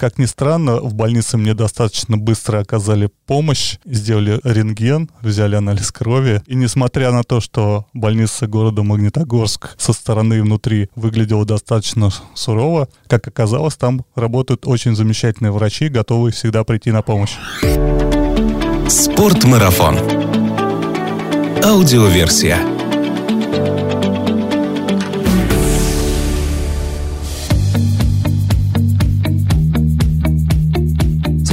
Как ни странно, в больнице мне достаточно быстро оказали помощь, сделали рентген, взяли анализ крови. И несмотря на то, что больница города Магнитогорск со стороны и внутри выглядела достаточно сурово, как оказалось, там работают очень замечательные врачи, готовые всегда прийти на помощь. Спортмарафон. Аудиоверсия.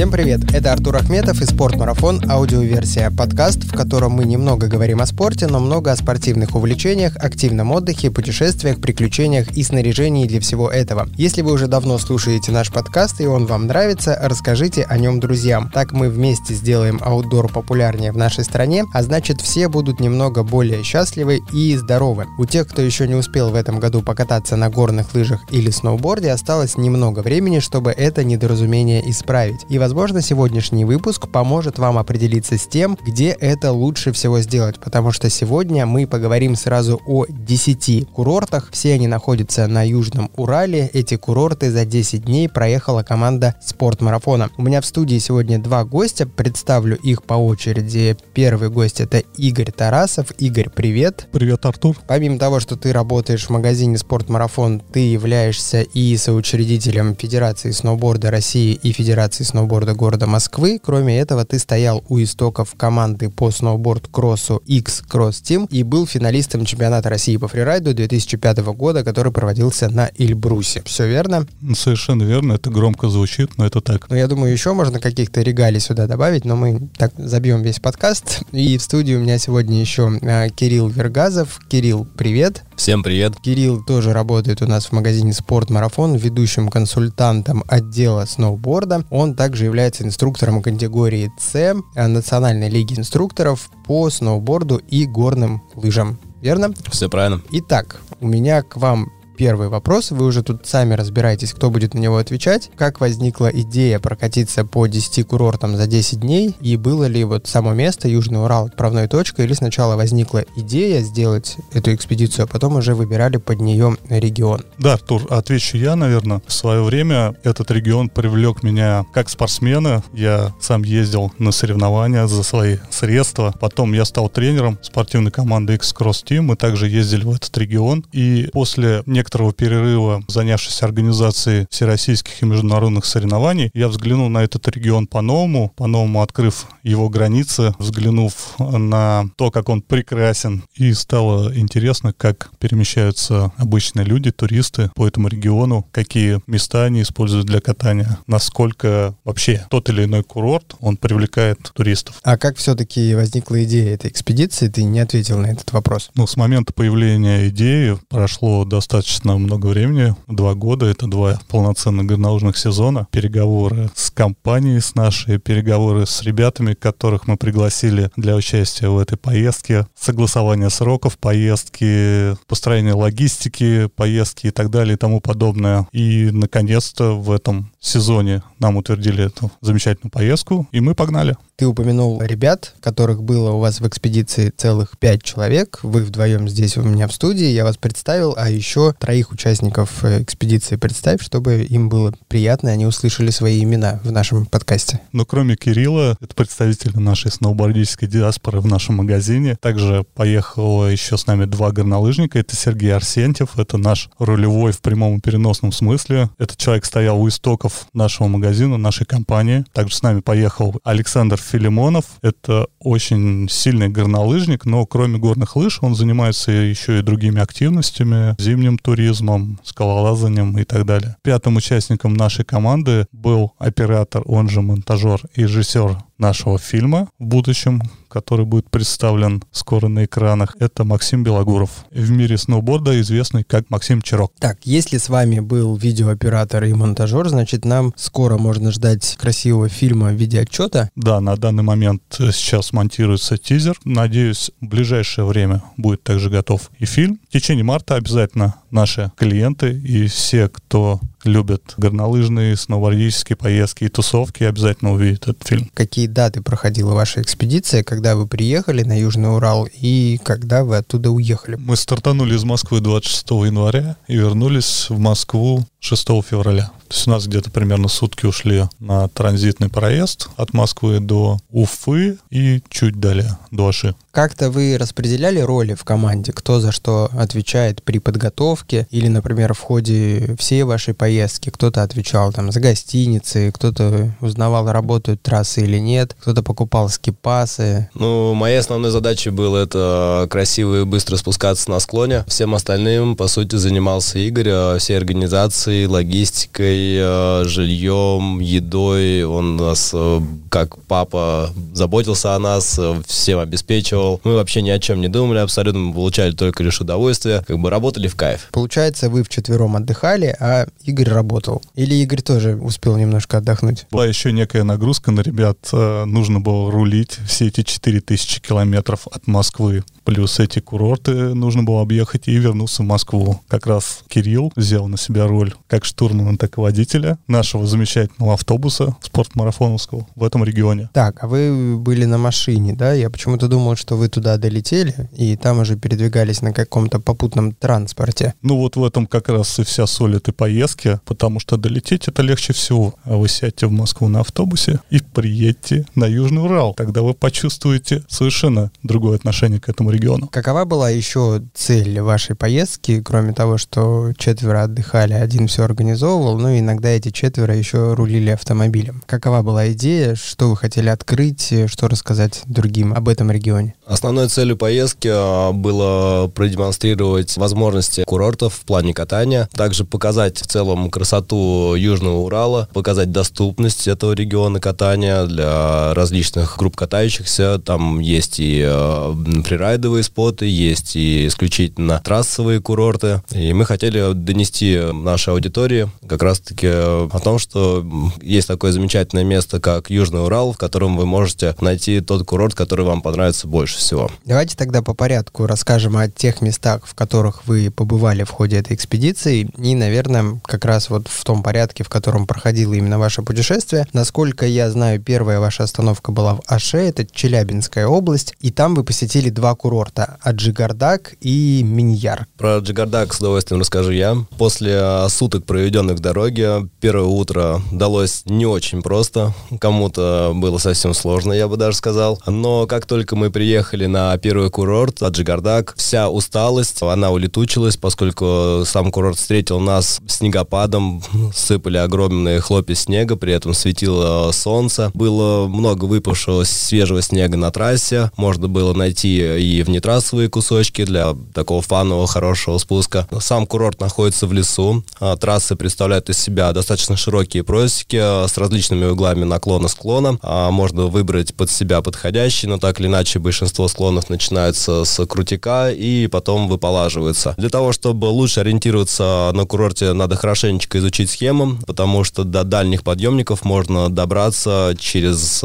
Всем привет! Это Артур Ахметов и Спортмарафон аудиоверсия. Подкаст, в котором мы немного говорим о спорте, но много о спортивных увлечениях, активном отдыхе, путешествиях, приключениях и снаряжении для всего этого. Если вы уже давно слушаете наш подкаст и он вам нравится, расскажите о нем друзьям. Так мы вместе сделаем аутдор популярнее в нашей стране, а значит все будут немного более счастливы и здоровы. У тех, кто еще не успел в этом году покататься на горных лыжах или сноуборде, осталось немного времени, чтобы это недоразумение исправить. И, возможно, Возможно, сегодняшний выпуск поможет вам определиться с тем, где это лучше всего сделать, потому что сегодня мы поговорим сразу о 10 курортах. Все они находятся на Южном Урале. Эти курорты за 10 дней проехала команда спортмарафона. У меня в студии сегодня два гостя, представлю их по очереди. Первый гость это Игорь Тарасов. Игорь, привет. Привет, Артур. Помимо того, что ты работаешь в магазине «Спортмарафон», ты являешься и соучредителем Федерации сноуборда России и Федерации сноуборда сноуборда города Москвы. Кроме этого, ты стоял у истоков команды по сноуборд-кроссу X-Cross Team и был финалистом чемпионата России по фрирайду 2005 года, который проводился на Эльбрусе. Все верно? Совершенно верно. Это громко звучит, но это так. Ну, я думаю, еще можно каких-то регалий сюда добавить, но мы так забьем весь подкаст. И в студии у меня сегодня еще э, Кирилл Вергазов. Кирилл, привет. Всем привет. Кирилл тоже работает у нас в магазине «Спорт Марафон», ведущим консультантом отдела сноуборда. Он также является инструктором категории С Национальной лиги инструкторов по сноуборду и горным лыжам. Верно? Все правильно. Итак, у меня к вам первый вопрос. Вы уже тут сами разбираетесь, кто будет на него отвечать. Как возникла идея прокатиться по 10 курортам за 10 дней? И было ли вот само место, Южный Урал, отправной точкой? Или сначала возникла идея сделать эту экспедицию, а потом уже выбирали под нее регион? Да, Артур, отвечу я, наверное. В свое время этот регион привлек меня как спортсмена. Я сам ездил на соревнования за свои средства. Потом я стал тренером спортивной команды X-Cross Team. Мы также ездили в этот регион. И после некоторых некоторого перерыва, занявшись организацией всероссийских и международных соревнований, я взглянул на этот регион по-новому, по-новому открыв его границы, взглянув на то, как он прекрасен, и стало интересно, как перемещаются обычные люди, туристы по этому региону, какие места они используют для катания, насколько вообще тот или иной курорт, он привлекает туристов. А как все-таки возникла идея этой экспедиции? Ты не ответил на этот вопрос. Ну, с момента появления идеи прошло достаточно достаточно много времени, два года, это два полноценных горнолыжных сезона, переговоры с компанией, с нашей, переговоры с ребятами, которых мы пригласили для участия в этой поездке, согласование сроков поездки, построение логистики, поездки и так далее и тому подобное. И, наконец-то, в этом сезоне нам утвердили эту замечательную поездку, и мы погнали. Ты упомянул ребят, которых было у вас в экспедиции целых пять человек. Вы вдвоем здесь у меня в студии, я вас представил, а еще троих участников э, экспедиции представь, чтобы им было приятно, и они услышали свои имена в нашем подкасте. Но кроме Кирилла, это представители нашей сноубордической диаспоры в нашем магазине. Также поехало еще с нами два горнолыжника. Это Сергей Арсентьев, это наш рулевой в прямом и переносном смысле. Этот человек стоял у истоков нашего магазина, нашей компании. Также с нами поехал Александр Филимонов. Это очень сильный горнолыжник, но кроме горных лыж он занимается еще и другими активностями, зимним туризмом, скалолазанием и так далее. Пятым участником нашей команды был оператор, он же монтажер и режиссер нашего фильма в будущем, который будет представлен скоро на экранах, это Максим Белогуров. В мире сноуборда известный как Максим Чирок. Так, если с вами был видеооператор и монтажер, значит нам скоро можно ждать красивого фильма в виде отчета? Да, на данный момент сейчас монтируется тизер. Надеюсь, в ближайшее время будет также готов и фильм. В течение марта обязательно наши клиенты и все, кто любят горнолыжные, сноубордические поездки и тусовки, обязательно увидят этот фильм. Какие даты проходила ваша экспедиция, когда вы приехали на Южный Урал и когда вы оттуда уехали? Мы стартанули из Москвы 26 января и вернулись в Москву 6 февраля. То есть у нас где-то примерно сутки ушли на транзитный проезд от Москвы до Уфы и чуть далее, до Аши. Как-то вы распределяли роли в команде? Кто за что отвечает при подготовке? Или, например, в ходе всей вашей поездки кто-то отвечал там за гостиницы, кто-то узнавал, работают трассы или нет, кто-то покупал скипасы? Ну, моей основной задачей было это красиво и быстро спускаться на склоне. Всем остальным, по сути, занимался Игорь, а всей организацией, логистикой, а, жильем, едой. Он нас, э, как папа, заботился о нас, всем обеспечивал. Мы вообще ни о чем не думали абсолютно, мы получали только лишь удовольствие, как бы работали в кайф. Получается, вы вчетвером отдыхали, а Игорь работал. Или Игорь тоже успел немножко отдохнуть? Была еще некая нагрузка на ребят. Э, нужно было рулить все эти 4000 километров от Москвы Плюс эти курорты нужно было объехать и вернуться в Москву. Как раз Кирилл взял на себя роль как штурмана, так и водителя нашего замечательного автобуса спортмарафоновского в этом регионе. Так, а вы были на машине, да? Я почему-то думал, что вы туда долетели и там уже передвигались на каком-то попутном транспорте. Ну вот в этом как раз и вся соль этой поездки, потому что долететь это легче всего. А вы сядьте в Москву на автобусе и приедьте на Южный Урал. Тогда вы почувствуете совершенно другое отношение к этому региону. Какова была еще цель вашей поездки, кроме того, что четверо отдыхали, один все организовывал, ну и иногда эти четверо еще рулили автомобилем? Какова была идея, что вы хотели открыть, что рассказать другим об этом регионе? Основной целью поездки а, было продемонстрировать возможности курортов в плане катания, также показать в целом красоту Южного Урала, показать доступность этого региона катания для различных групп катающихся. Там есть и э, фрирайдовые споты, есть и исключительно трассовые курорты. И мы хотели донести нашей аудитории как раз-таки о том, что есть такое замечательное место, как Южный Урал, в котором вы можете найти тот курорт, который вам понравится больше всего. Давайте тогда по порядку расскажем о тех местах, в которых вы побывали в ходе этой экспедиции, и, наверное, как раз вот в том порядке, в котором проходило именно ваше путешествие. Насколько я знаю, первая ваша остановка была в Аше, это Челябинская область, и там вы посетили два курорта – Аджигардак и Миньяр. Про Аджигардак с удовольствием расскажу я. После суток, проведенных в дороге, первое утро далось не очень просто. Кому-то было совсем сложно, я бы даже сказал. Но как только мы приехали на первый курорт, Аджигардак, вся усталость, она улетучилась, поскольку сам курорт встретил нас снегопадом, сыпали огромные хлопья снега, при этом светило солнце. Было много выпавшего свежего снега на трассе, можно было найти и внетрассовые кусочки для такого фанового хорошего спуска. Сам курорт находится в лесу, а трассы представляют из себя достаточно широкие просеки с различными углами наклона склона. А можно выбрать под себя подходящий, но так или иначе большинство склонов начинаются с крутика и потом выполаживаются. Для того, чтобы лучше ориентироваться на курорте, надо хорошенечко изучить схему, потому что до дальних подъемников можно добраться через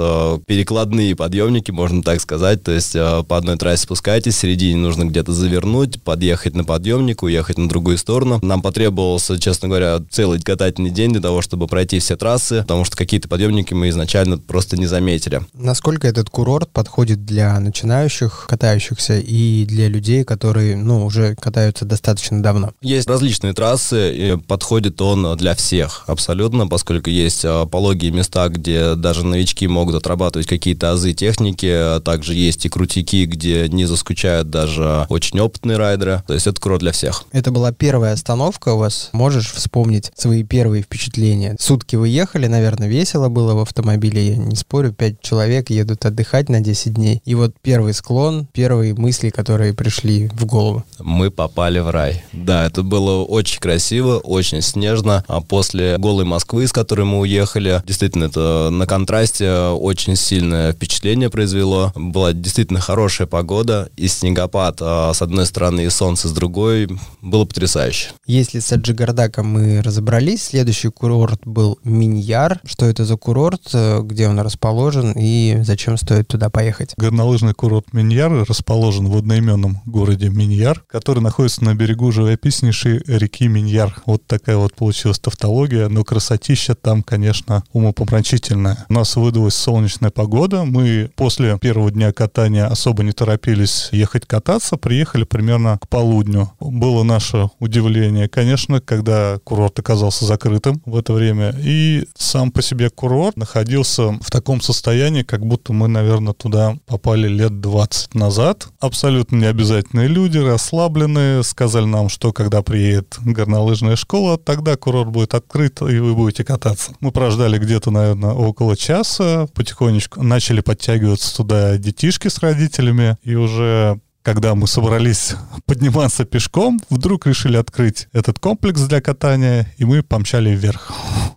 перекладные подъемники, можно так сказать. То есть по одной трассе спускаетесь, в середине нужно где-то завернуть, подъехать на подъемник, уехать на другую сторону. Нам потребовался, честно говоря, целый катательный день для того, чтобы пройти все трассы, потому что какие-то подъемники мы изначально просто не заметили. Насколько этот курорт подходит для начинающих начинающих катающихся и для людей, которые, ну, уже катаются достаточно давно? Есть различные трассы, и подходит он для всех абсолютно, поскольку есть а, пологие места, где даже новички могут отрабатывать какие-то азы техники, а также есть и крутики, где не заскучают даже очень опытные райдеры. То есть это курорт для всех. Это была первая остановка у вас. Можешь вспомнить свои первые впечатления? Сутки вы ехали, наверное, весело было в автомобиле, я не спорю, пять человек едут отдыхать на 10 дней. И вот первый склон, первые мысли, которые пришли в голову? Мы попали в рай. Да, это было очень красиво, очень снежно. А после голой Москвы, с которой мы уехали, действительно, это на контрасте очень сильное впечатление произвело. Была действительно хорошая погода и снегопад а с одной стороны и солнце с другой. Было потрясающе. Если с Аджигардаком мы разобрались, следующий курорт был Миньяр. Что это за курорт, где он расположен и зачем стоит туда поехать? Горнолыжный курорт Миньяр расположен в одноименном городе Миньяр, который находится на берегу живописнейшей реки Миньяр. Вот такая вот получилась тавтология, но красотища там, конечно, умопомрачительная. У нас выдалась солнечная погода, мы после первого дня катания особо не торопились ехать кататься, приехали примерно к полудню. Было наше удивление, конечно, когда курорт оказался закрытым в это время, и сам по себе курорт находился в таком состоянии, как будто мы, наверное, туда попали лет 20 назад. Абсолютно необязательные люди, расслабленные, сказали нам, что когда приедет горнолыжная школа, тогда курорт будет открыт, и вы будете кататься. Мы прождали где-то, наверное, около часа, потихонечку начали подтягиваться туда детишки с родителями, и уже же когда мы собрались подниматься пешком, вдруг решили открыть этот комплекс для катания, и мы помчали вверх.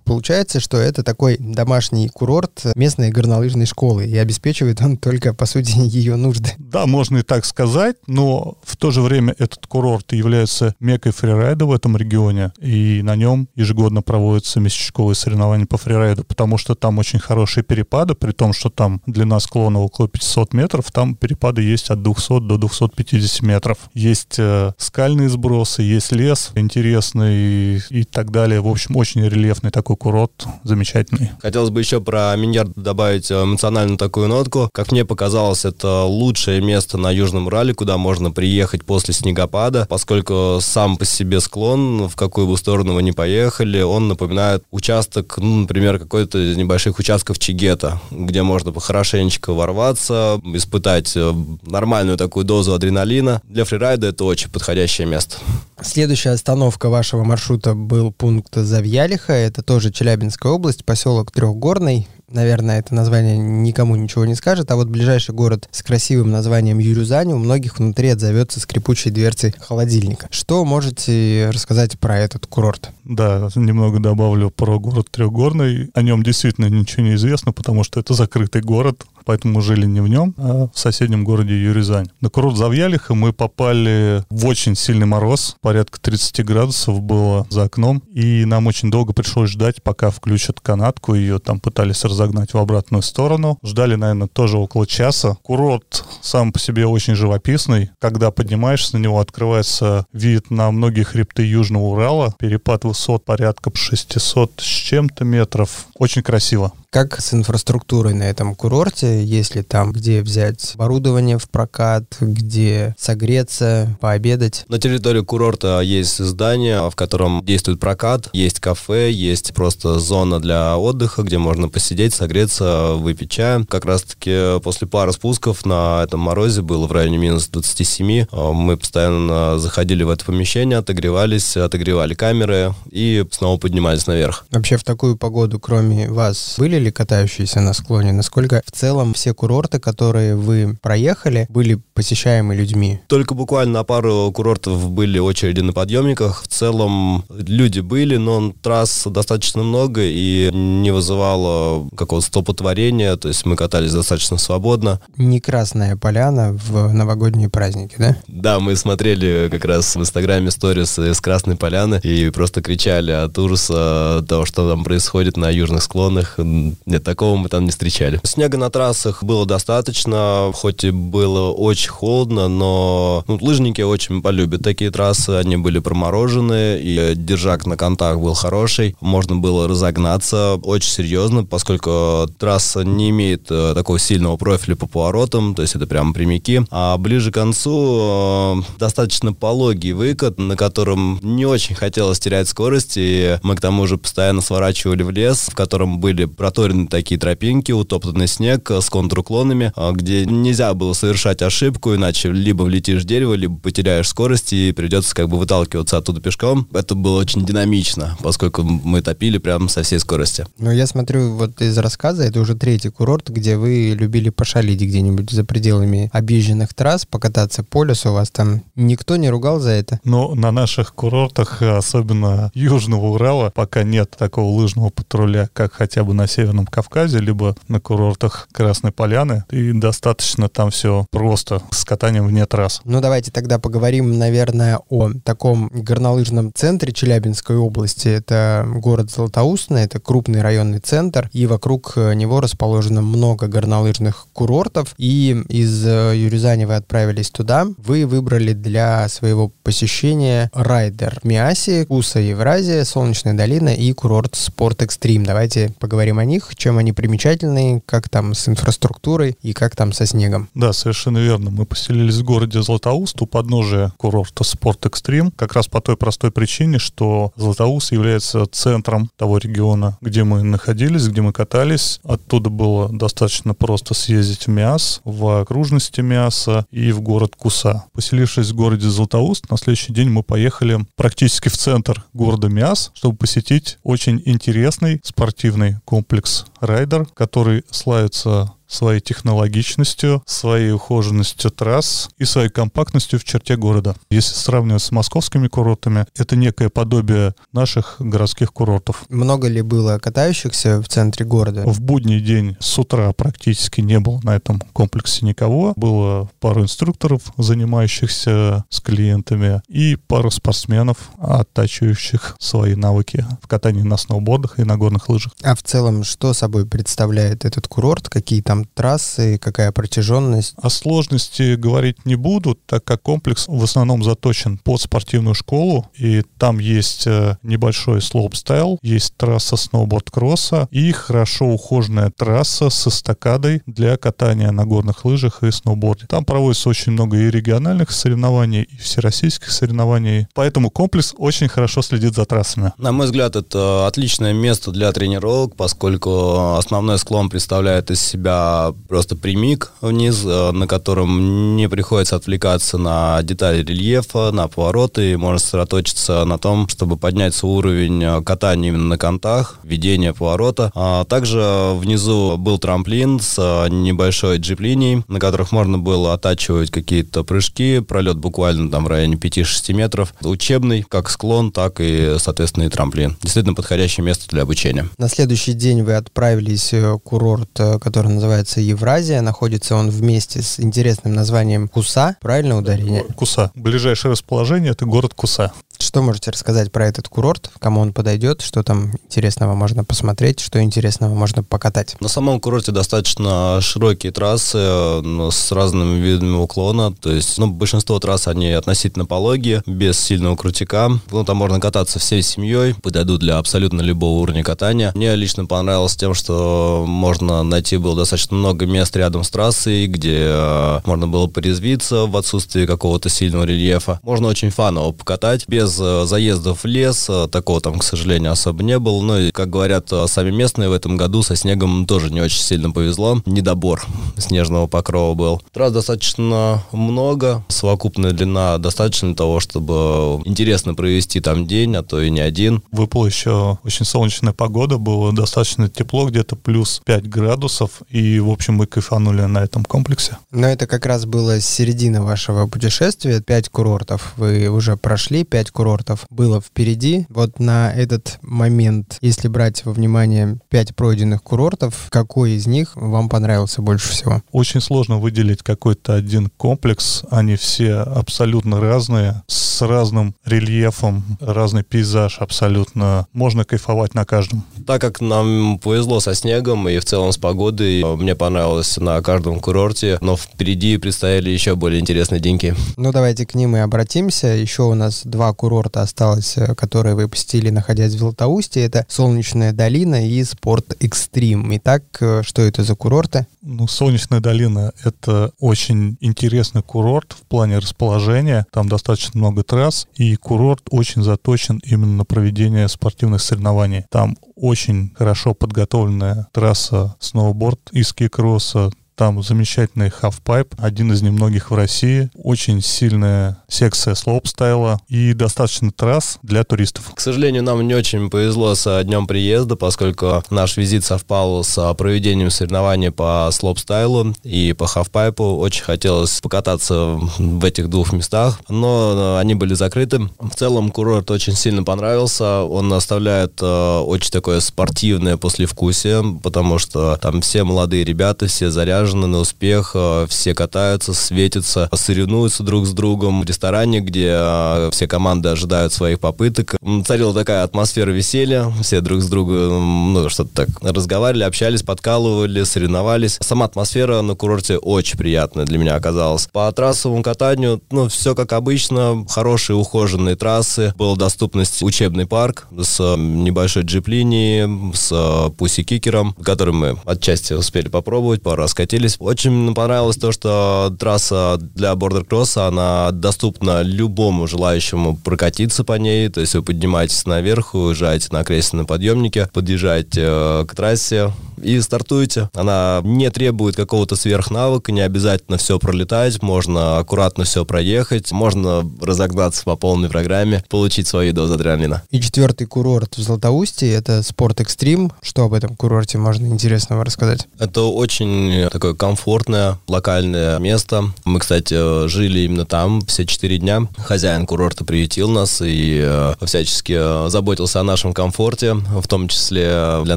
Получается, что это такой домашний курорт местной горнолыжной школы, и обеспечивает он только, по сути, ее нужды. Да, можно и так сказать, но в то же время этот курорт является мекой фрирайда в этом регионе, и на нем ежегодно проводятся местечковые соревнования по фрирайду, потому что там очень хорошие перепады, при том, что там длина склона около 500 метров, там перепады есть от 200 до 250 метров. Есть э, скальные сбросы, есть лес интересный и, и так далее. В общем, очень рельефный такой курорт замечательный. Хотелось бы еще про Миньяр добавить эмоциональную такую нотку. Как мне показалось, это лучшее место на Южном Урале, куда можно приехать после снегопада, поскольку сам по себе склон, в какую бы сторону вы ни поехали, он напоминает участок, ну, например, какой-то из небольших участков Чигета, где можно хорошенечко ворваться, испытать э, нормальную такую дозу адреналина. Для фрирайда это очень подходящее место. Следующая остановка вашего маршрута был пункт Завьялиха. Это тоже Челябинская область, поселок Трехгорный. Наверное, это название никому ничего не скажет, а вот ближайший город с красивым названием Юрюзань у многих внутри отзовется скрипучей дверцей холодильника. Что можете рассказать про этот курорт? Да, немного добавлю про город Трехгорный. О нем действительно ничего не известно, потому что это закрытый город, поэтому жили не в нем, а в соседнем городе Юризань. На курорт Завьялиха мы попали в очень сильный мороз, порядка 30 градусов было за окном, и нам очень долго пришлось ждать, пока включат канатку, ее там пытались разогнать в обратную сторону. Ждали, наверное, тоже около часа. Курорт сам по себе очень живописный. Когда поднимаешься на него, открывается вид на многие хребты Южного Урала, перепад высот порядка 600 с чем-то метров. Очень красиво. Как с инфраструктурой на этом курорте? Есть ли там где взять оборудование в прокат, где согреться, пообедать? На территории курорта есть здание, в котором действует прокат, есть кафе, есть просто зона для отдыха, где можно посидеть, согреться, выпить чай. Как раз-таки после пары спусков на этом морозе было в районе минус 27. Мы постоянно заходили в это помещение, отогревались, отогревали камеры и снова поднимались наверх. Вообще в такую погоду, кроме вас, были ли катающиеся на склоне? Насколько в целом все курорты, которые вы проехали, были посещаемы людьми? Только буквально на пару курортов были очереди на подъемниках. В целом люди были, но трасс достаточно много и не вызывало какого-то столпотворения, то есть мы катались достаточно свободно. Не красная поляна в новогодние праздники, да? Да, мы смотрели как раз в Инстаграме сторис из Красной Поляны и просто кричали от ужаса того, что там происходит на южных склонах. Нет, такого мы там не встречали. Снега на трассах было достаточно, хоть и было очень холодно, но ну, лыжники очень полюбят такие трассы. Они были промороженные, и держак на контах был хороший. Можно было разогнаться очень серьезно, поскольку трасса не имеет э, такого сильного профиля по поворотам, то есть это прям прямики. А ближе к концу э, достаточно пологий выкат, на котором не очень хотелось терять скорость, и мы к тому же постоянно сворачивали в лес, в котором были проторены такие тропинки, утоптанный снег с контруклонами, где нельзя было совершать ошибку, иначе либо влетишь в дерево, либо потеряешь скорость и придется как бы выталкиваться оттуда пешком. Это было очень динамично, поскольку мы топили прямо со всей скорости. Ну, я смотрю вот из рассказа, это уже третий курорт, где вы любили пошалить где-нибудь за пределами объезженных трасс, покататься по лесу, вас там никто не ругал за это? Но на наших курортах, особенно Южного Урала, пока нет такого лыжного патруля, как хотя бы на Северном Кавказе, либо на курортах Красной Поляны, и достаточно там все просто с катанием вне трасс. Ну, давайте тогда поговорим, наверное, о таком горнолыжном центре Челябинской области. Это город Златоустный, это крупный районный центр, и вокруг вокруг него расположено много горнолыжных курортов, и из Юризани вы отправились туда. Вы выбрали для своего посещения райдер Миаси, Куса Евразия, Солнечная долина и курорт Спорт Экстрим. Давайте поговорим о них, чем они примечательны, как там с инфраструктурой и как там со снегом. Да, совершенно верно. Мы поселились в городе Златоуст у подножия курорта Спорт Экстрим, как раз по той простой причине, что Златоуст является центром того региона, где мы находились, где мы катались. Оттуда было достаточно просто съездить в Миас, в окружности Миаса и в город Куса. Поселившись в городе Златоуст, на следующий день мы поехали практически в центр города Миас, чтобы посетить очень интересный спортивный комплекс «Райдер», который славится своей технологичностью, своей ухоженностью трасс и своей компактностью в черте города. Если сравнивать с московскими курортами, это некое подобие наших городских курортов. Много ли было катающихся в центре города? В будний день с утра практически не было на этом комплексе никого. Было пару инструкторов, занимающихся с клиентами, и пару спортсменов, оттачивающих свои навыки в катании на сноубордах и на горных лыжах. А в целом, что собой представляет этот курорт? Какие там трассы, какая протяженность? О сложности говорить не буду, так как комплекс в основном заточен под спортивную школу, и там есть э, небольшой слоупстайл, есть трасса сноуборд-кросса и хорошо ухоженная трасса с эстакадой для катания на горных лыжах и сноуборде. Там проводится очень много и региональных соревнований, и всероссийских соревнований, поэтому комплекс очень хорошо следит за трассами. На мой взгляд, это отличное место для тренировок, поскольку основной склон представляет из себя просто прямик вниз, э, на котором не приходится отвлекаться на детали рельефа, на повороты, и можно сосредоточиться на том, чтобы поднять уровень э, катания именно на контах, ведения поворота. А также внизу был трамплин с э, небольшой джип-линией, на которых можно было оттачивать какие-то прыжки, пролет буквально там в районе 5-6 метров. Учебный, как склон, так и, соответственно, и трамплин. Действительно подходящее место для обучения. На следующий день вы отправились в курорт, который называется называется Евразия. Находится он вместе с интересным названием Куса. Правильно ударение? Куса. Ближайшее расположение — это город Куса. Что можете рассказать про этот курорт? Кому он подойдет? Что там интересного можно посмотреть? Что интересного можно покатать? На самом курорте достаточно широкие трассы с разными видами уклона. То есть, ну, большинство трасс, они относительно пологие, без сильного крутика. Ну, там можно кататься всей семьей. Подойдут для абсолютно любого уровня катания. Мне лично понравилось тем, что можно найти было достаточно много мест рядом с трассой, где э, можно было порезвиться в отсутствии какого-то сильного рельефа. Можно очень фаново покатать без без э, заездов в лес, э, такого там, к сожалению, особо не было. Ну и, как говорят э, сами местные, в этом году со снегом тоже не очень сильно повезло. Недобор снежного покрова был. Трасс достаточно много, совокупная длина достаточно для того, чтобы интересно провести там день, а то и не один. Выпала еще очень солнечная погода, было достаточно тепло, где-то плюс 5 градусов, и, в общем, мы кайфанули на этом комплексе. Но это как раз было середина вашего путешествия, 5 курортов вы уже прошли, 5 курортов курортов было впереди. Вот на этот момент, если брать во внимание пять пройденных курортов, какой из них вам понравился больше всего? Очень сложно выделить какой-то один комплекс. Они все абсолютно разные, с разным рельефом, разный пейзаж абсолютно. Можно кайфовать на каждом. Так как нам повезло со снегом и в целом с погодой, мне понравилось на каждом курорте, но впереди предстояли еще более интересные деньги. Ну, давайте к ним и обратимся. Еще у нас два курорта курорта осталось, э, которые вы посетили, находясь в Златоусте. Это Солнечная долина и Спорт Экстрим. Итак, э, что это за курорты? Ну, Солнечная долина — это очень интересный курорт в плане расположения. Там достаточно много трасс, и курорт очень заточен именно на проведение спортивных соревнований. Там очень хорошо подготовленная трасса сноуборд и ски-кросса, там замечательный халфпайп, один из немногих в России. Очень сильная секция слоупстайла и достаточно трасс для туристов. К сожалению, нам не очень повезло с днем приезда, поскольку наш визит совпал с проведением соревнований по слоупстайлу и по халфпайпу. Очень хотелось покататься в этих двух местах, но они были закрыты. В целом курорт очень сильно понравился. Он оставляет э, очень такое спортивное послевкусие, потому что там все молодые ребята, все заряжены заряжены на успех, э, все катаются, светятся, соревнуются друг с другом в ресторане, где э, все команды ожидают своих попыток. Царила такая атмосфера веселья, все друг с другом, ну, что-то так разговаривали, общались, подкалывали, соревновались. Сама атмосфера на курорте очень приятная для меня оказалась. По трассовому катанию, ну, все как обычно, хорошие ухоженные трассы, была доступность учебный парк с небольшой джип-линией, с пуси-кикером, который мы отчасти успели попробовать, пару раз катились. Очень понравилось то, что трасса для бордер-кросса, она доступна любому желающему прокатиться по ней, то есть вы поднимаетесь наверх, уезжаете на кресельном подъемнике, подъезжаете э, к трассе, и стартуете. Она не требует какого-то сверхнавыка, не обязательно все пролетать, можно аккуратно все проехать, можно разогнаться по полной программе, получить свою дозу адреналина. И четвертый курорт в Златоусте — это Спорт Экстрим. Что об этом курорте можно интересного рассказать? Это очень такое комфортное локальное место. Мы, кстати, жили именно там все четыре дня. Хозяин курорта приютил нас и э, всячески заботился о нашем комфорте, в том числе для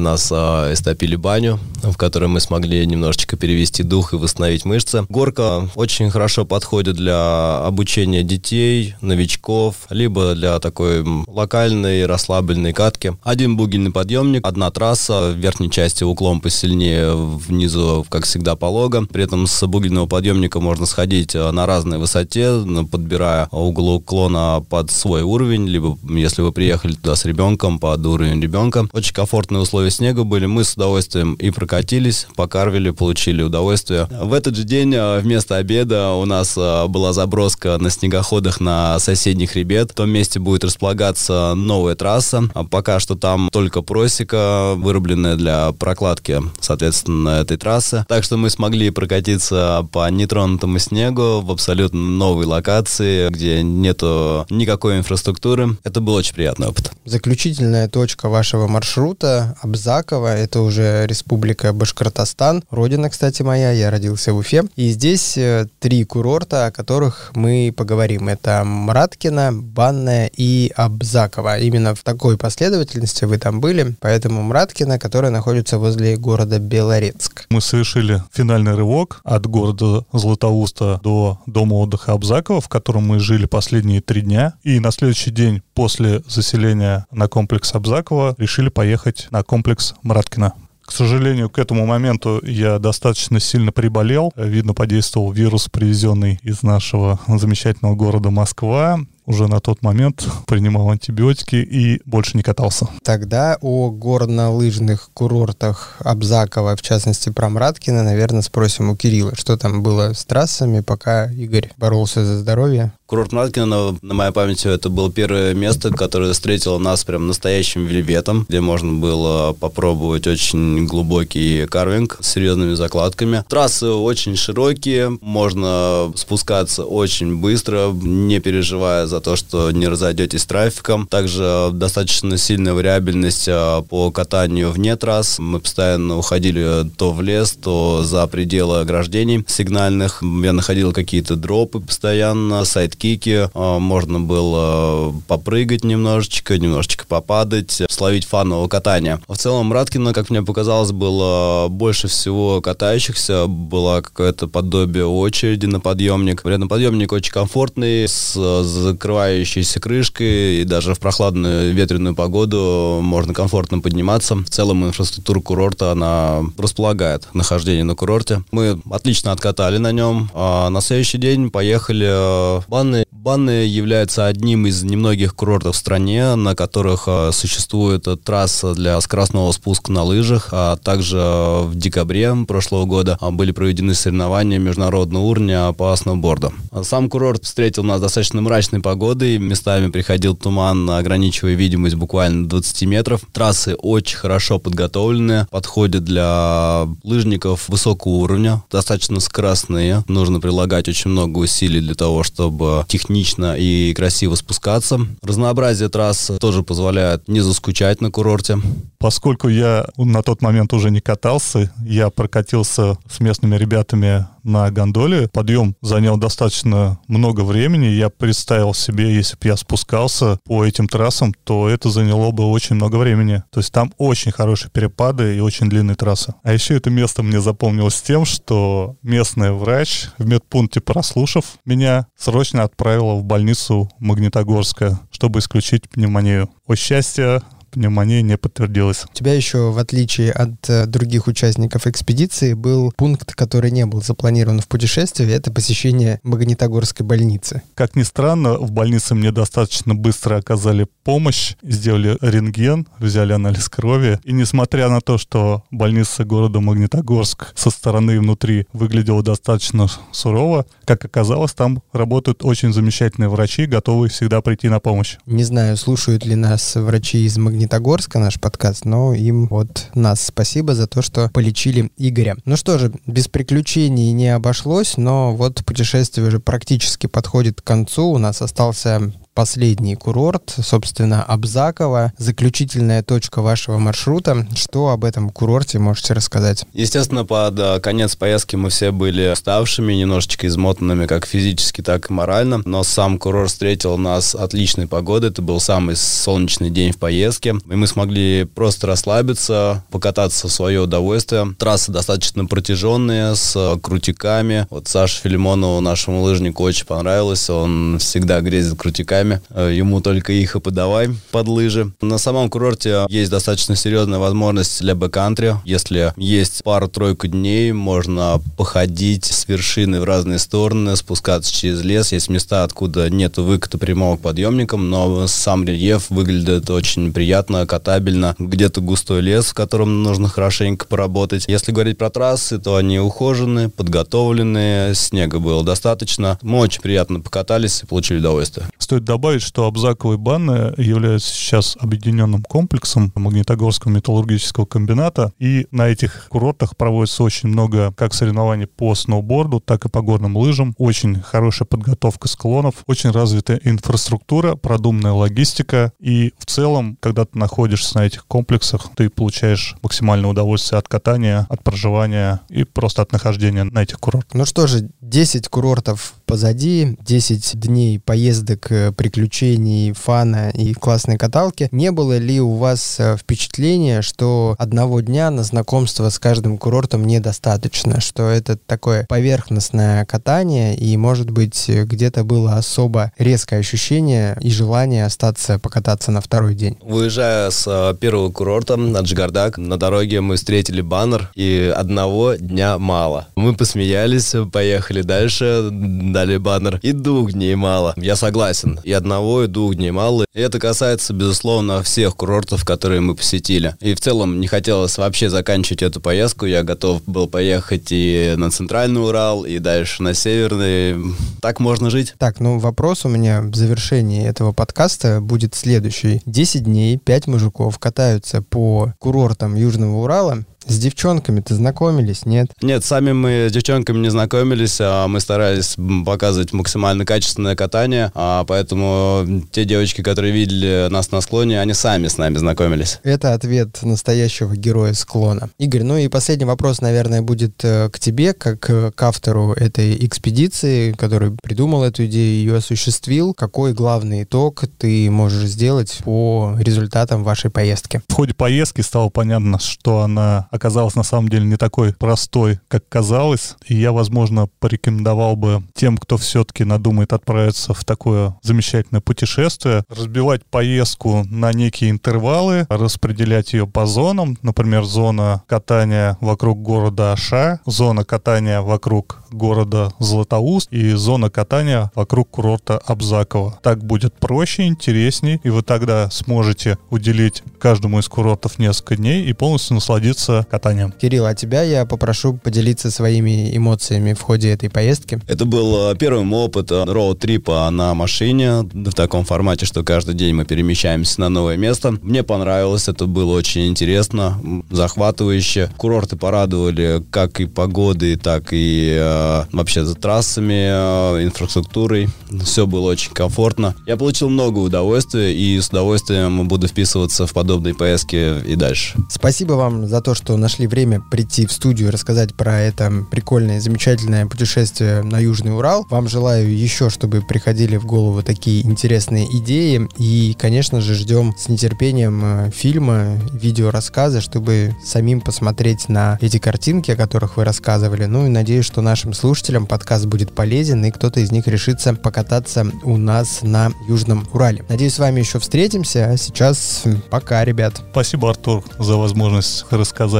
нас э, истопили бар баню, в которой мы смогли немножечко перевести дух и восстановить мышцы. Горка очень хорошо подходит для обучения детей, новичков, либо для такой локальной расслабленной катки. Один бугельный подъемник, одна трасса, в верхней части уклон посильнее, внизу, как всегда, полого. При этом с бугельного подъемника можно сходить э, на разной высоте, подбирая угол уклона под свой уровень, либо если вы приехали туда с ребенком, под уровень ребенка. Очень комфортные условия снега были. Мы с удовольствием удовольствием и прокатились, покарвили, получили удовольствие. В этот же день э, вместо обеда у нас э, была заброска на снегоходах на соседний хребет. В том месте будет располагаться новая трасса. А пока что там только просека, вырубленная для прокладки, соответственно, этой трассы. Так что мы смогли прокатиться по нетронутому снегу в абсолютно новой локации, где нету никакой инфраструктуры. Это был очень приятный опыт. Заключительная точка вашего маршрута Абзакова, это уже Республика Башкортостан. Родина, кстати, моя, я родился в Уфе. И здесь э, три курорта, о которых мы поговорим. Это Мраткина, Банная и Абзакова. Именно в такой последовательности вы там были. Поэтому Мраткина, которая находится возле города Белорецк. Мы совершили финальный рывок от города Златоуста до дома отдыха Абзакова, в котором мы жили последние три дня. И на следующий день после заселения на комплекс Абзакова решили поехать на комплекс Мраткина. К сожалению, к этому моменту я достаточно сильно приболел. Видно, подействовал вирус, привезенный из нашего замечательного города Москва уже на тот момент принимал антибиотики и больше не катался. Тогда о горнолыжных курортах Абзакова, в частности про Мраткина, наверное, спросим у Кирилла, что там было с трассами, пока Игорь боролся за здоровье. Курорт Мраткина, на, моей памяти, это было первое место, которое встретило нас прям настоящим вельветом, где можно было попробовать очень глубокий карвинг с серьезными закладками. Трассы очень широкие, можно спускаться очень быстро, не переживая за то, что не разойдетесь с трафиком. Также достаточно сильная вариабельность а, по катанию вне трасс. Мы постоянно уходили то в лес, то за пределы ограждений сигнальных. Я находил какие-то дропы постоянно, сайдкики. А, можно было попрыгать немножечко, немножечко попадать, словить фанового катания. В целом, Раткино, как мне показалось, было больше всего катающихся. Было какое-то подобие очереди на подъемник. При этом подъемник очень комфортный, с закрывающейся крышкой, и даже в прохладную ветреную погоду можно комфортно подниматься. В целом инфраструктура курорта, она располагает нахождение на курорте. Мы отлично откатали на нем. А на следующий день поехали в Банны. Банны является одним из немногих курортов в стране, на которых а, существует трасса для скоростного спуска на лыжах, а также в декабре прошлого года были проведены соревнования международного уровня по сноуборду. Сам курорт встретил нас достаточно мрачной погодой. Местами приходил туман, ограничивая видимость буквально 20 метров. Трассы очень хорошо подготовлены, подходят для лыжников высокого уровня, достаточно скоростные. Нужно прилагать очень много усилий для того, чтобы технически технично и красиво спускаться. Разнообразие трасс тоже позволяет не заскучать на курорте. Поскольку я на тот момент уже не катался, я прокатился с местными ребятами на гондоле. Подъем занял достаточно много времени. Я представил себе, если бы я спускался по этим трассам, то это заняло бы очень много времени. То есть там очень хорошие перепады и очень длинные трассы. А еще это место мне запомнилось тем, что местный врач в медпункте, прослушав меня, срочно отправила в больницу Магнитогорская, чтобы исключить пневмонию. О счастье, пневмония не подтвердилась. У тебя еще, в отличие от э, других участников экспедиции, был пункт, который не был запланирован в путешествии, это посещение Магнитогорской больницы. Как ни странно, в больнице мне достаточно быстро оказали помощь, сделали рентген, взяли анализ крови. И несмотря на то, что больница города Магнитогорск со стороны и внутри выглядела достаточно сурово, как оказалось, там работают очень замечательные врачи, готовые всегда прийти на помощь. Не знаю, слушают ли нас врачи из Магнитогорска, Магнитогорска наш подкаст, но им вот нас спасибо за то, что полечили Игоря. Ну что же, без приключений не обошлось, но вот путешествие уже практически подходит к концу. У нас остался последний курорт, собственно, Абзаково, заключительная точка вашего маршрута. Что об этом курорте можете рассказать? Естественно, под э, конец поездки мы все были уставшими, немножечко измотанными как физически, так и морально, но сам курорт встретил нас отличной погодой, это был самый солнечный день в поездке, и мы смогли просто расслабиться, покататься в свое удовольствие. Трассы достаточно протяженные, с крутиками. Вот Саша Филимонову, нашему лыжнику, очень понравилось, он всегда грезит крутиками, друзьями. Э, ему только их и подавай под лыжи. На самом курорте есть достаточно серьезная возможность для бэккантри. Если есть пару-тройку дней, можно походить с вершины в разные стороны, спускаться через лес. Есть места, откуда нет выката прямого к подъемникам, но сам рельеф выглядит очень приятно, катабельно. Где-то густой лес, в котором нужно хорошенько поработать. Если говорить про трассы, то они ухожены, подготовленные, снега было достаточно. Мы очень приятно покатались и получили удовольствие. Стоит добавить, что Абзаковые баны являются сейчас объединенным комплексом Магнитогорского металлургического комбината, и на этих курортах проводится очень много как соревнований по сноуборду, так и по горным лыжам, очень хорошая подготовка склонов, очень развитая инфраструктура, продуманная логистика, и в целом, когда ты находишься на этих комплексах, ты получаешь максимальное удовольствие от катания, от проживания и просто от нахождения на этих курортах. Ну что же, 10 курортов позади, 10 дней поездок, э, приключений, фана и классной каталки. Не было ли у вас э, впечатление, что одного дня на знакомство с каждым курортом недостаточно, что это такое поверхностное катание, и, может быть, где-то было особо резкое ощущение и желание остаться покататься на второй день? Выезжая с э, первого курорта на Джигардак, на дороге мы встретили баннер, и одного дня мало. Мы посмеялись, поехали дальше, дали баннер. И двух дней мало. Я согласен. И одного, и двух дней мало. И это касается, безусловно, всех курортов, которые мы посетили. И в целом не хотелось вообще заканчивать эту поездку. Я готов был поехать и на Центральный Урал, и дальше на Северный. Так можно жить. Так, ну вопрос у меня в завершении этого подкаста будет следующий. 10 дней, 5 мужиков катаются по курортам Южного Урала с девчонками ты знакомились, нет? Нет, сами мы с девчонками не знакомились, а мы старались показывать максимально качественное катание, а поэтому те девочки, которые видели нас на склоне, они сами с нами знакомились. Это ответ настоящего героя склона. Игорь, ну и последний вопрос, наверное, будет э, к тебе, как к автору этой экспедиции, который придумал эту идею, ее осуществил. Какой главный итог ты можешь сделать по результатам вашей поездки? В ходе поездки стало понятно, что она оказалась на самом деле не такой простой, как казалось. И я, возможно, порекомендовал бы тем, кто все-таки надумает отправиться в такое замечательное путешествие, разбивать поездку на некие интервалы, распределять ее по зонам. Например, зона катания вокруг города Аша, зона катания вокруг города Златоуст и зона катания вокруг курорта Абзаково. Так будет проще, интереснее, и вы тогда сможете уделить каждому из курортов несколько дней и полностью насладиться катанием. Кирилл, а тебя я попрошу поделиться своими эмоциями в ходе этой поездки. Это был э, первый опыт э, роуд-трипа на машине в таком формате, что каждый день мы перемещаемся на новое место. Мне понравилось, это было очень интересно, захватывающе. Курорты порадовали как и погодой, так и э, вообще за трассами, э, инфраструктурой. Все было очень комфортно. Я получил много удовольствия и с удовольствием буду вписываться в подобные поездки и дальше. Спасибо вам за то, что нашли время прийти в студию и рассказать про это прикольное, замечательное путешествие на Южный Урал. Вам желаю еще, чтобы приходили в голову такие интересные идеи. И, конечно же, ждем с нетерпением э, фильма, видеорассказа, чтобы самим посмотреть на эти картинки, о которых вы рассказывали. Ну и надеюсь, что нашим слушателям подкаст будет полезен, и кто-то из них решится покататься у нас на Южном Урале. Надеюсь, с вами еще встретимся. А сейчас пока, ребят. Спасибо, Артур, за возможность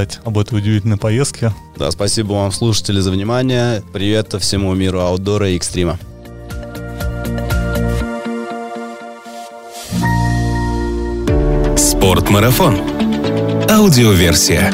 рассказать об этой удивительной поездке. Да, спасибо вам, слушатели, за внимание. Привет всему миру аутдора и экстрима. Спортмарафон. Аудиоверсия.